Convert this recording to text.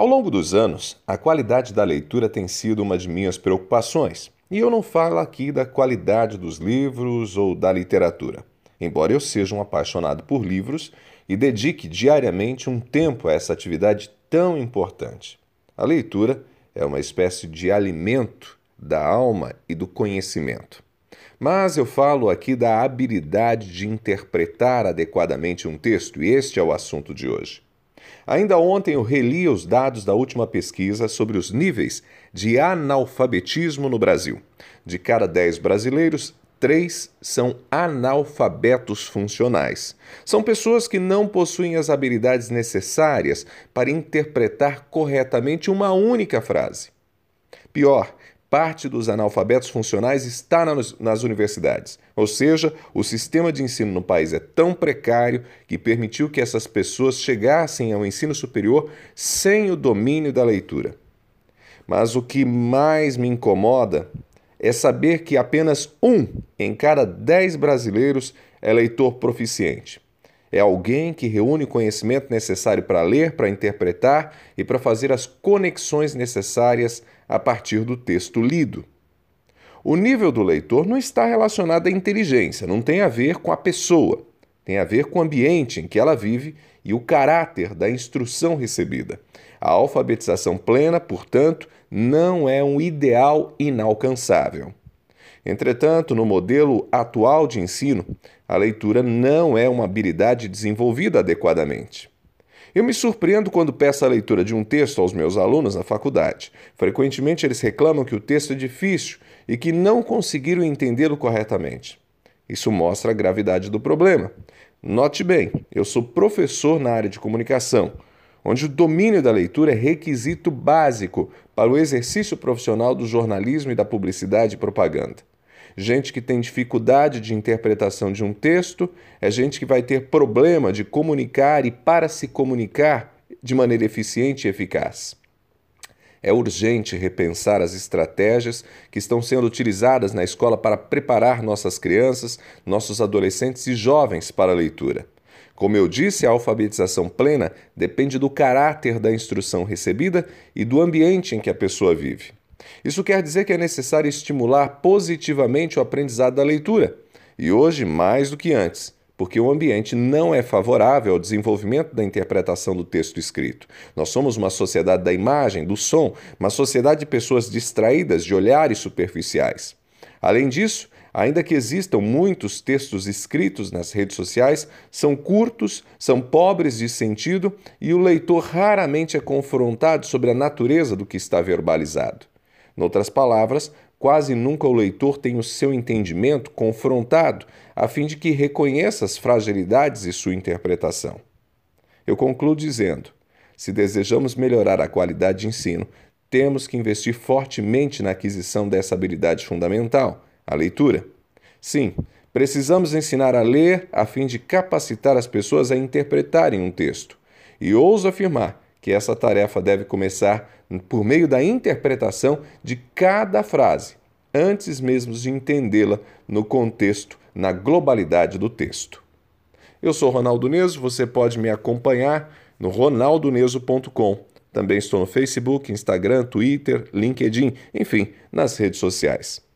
Ao longo dos anos, a qualidade da leitura tem sido uma de minhas preocupações. E eu não falo aqui da qualidade dos livros ou da literatura. Embora eu seja um apaixonado por livros e dedique diariamente um tempo a essa atividade tão importante. A leitura é uma espécie de alimento da alma e do conhecimento. Mas eu falo aqui da habilidade de interpretar adequadamente um texto, e este é o assunto de hoje. Ainda ontem eu reli os dados da última pesquisa sobre os níveis de analfabetismo no Brasil. De cada 10 brasileiros, três são analfabetos funcionais. São pessoas que não possuem as habilidades necessárias para interpretar corretamente uma única frase. Pior, parte dos analfabetos funcionais está nas universidades. Ou seja, o sistema de ensino no país é tão precário que permitiu que essas pessoas chegassem ao ensino superior sem o domínio da leitura. Mas o que mais me incomoda é saber que apenas um em cada dez brasileiros é leitor proficiente. É alguém que reúne o conhecimento necessário para ler, para interpretar e para fazer as conexões necessárias a partir do texto lido. O nível do leitor não está relacionado à inteligência, não tem a ver com a pessoa, tem a ver com o ambiente em que ela vive e o caráter da instrução recebida. A alfabetização plena, portanto, não é um ideal inalcançável. Entretanto, no modelo atual de ensino, a leitura não é uma habilidade desenvolvida adequadamente. Eu me surpreendo quando peço a leitura de um texto aos meus alunos na faculdade. Frequentemente eles reclamam que o texto é difícil e que não conseguiram entendê-lo corretamente. Isso mostra a gravidade do problema. Note bem, eu sou professor na área de comunicação, onde o domínio da leitura é requisito básico para o exercício profissional do jornalismo e da publicidade e propaganda. Gente que tem dificuldade de interpretação de um texto é gente que vai ter problema de comunicar e para se comunicar de maneira eficiente e eficaz. É urgente repensar as estratégias que estão sendo utilizadas na escola para preparar nossas crianças, nossos adolescentes e jovens para a leitura. Como eu disse, a alfabetização plena depende do caráter da instrução recebida e do ambiente em que a pessoa vive. Isso quer dizer que é necessário estimular positivamente o aprendizado da leitura, e hoje mais do que antes, porque o ambiente não é favorável ao desenvolvimento da interpretação do texto escrito. Nós somos uma sociedade da imagem, do som, uma sociedade de pessoas distraídas, de olhares superficiais. Além disso, ainda que existam muitos textos escritos nas redes sociais, são curtos, são pobres de sentido e o leitor raramente é confrontado sobre a natureza do que está verbalizado. Noutras palavras, quase nunca o leitor tem o seu entendimento confrontado, a fim de que reconheça as fragilidades e sua interpretação. Eu concluo dizendo: se desejamos melhorar a qualidade de ensino, temos que investir fortemente na aquisição dessa habilidade fundamental, a leitura. Sim, precisamos ensinar a ler a fim de capacitar as pessoas a interpretarem um texto. E ouso afirmar que essa tarefa deve começar por meio da interpretação de cada frase, antes mesmo de entendê-la no contexto, na globalidade do texto. Eu sou Ronaldo Neso, você pode me acompanhar no ronaldoneso.com. Também estou no Facebook, Instagram, Twitter, LinkedIn, enfim, nas redes sociais.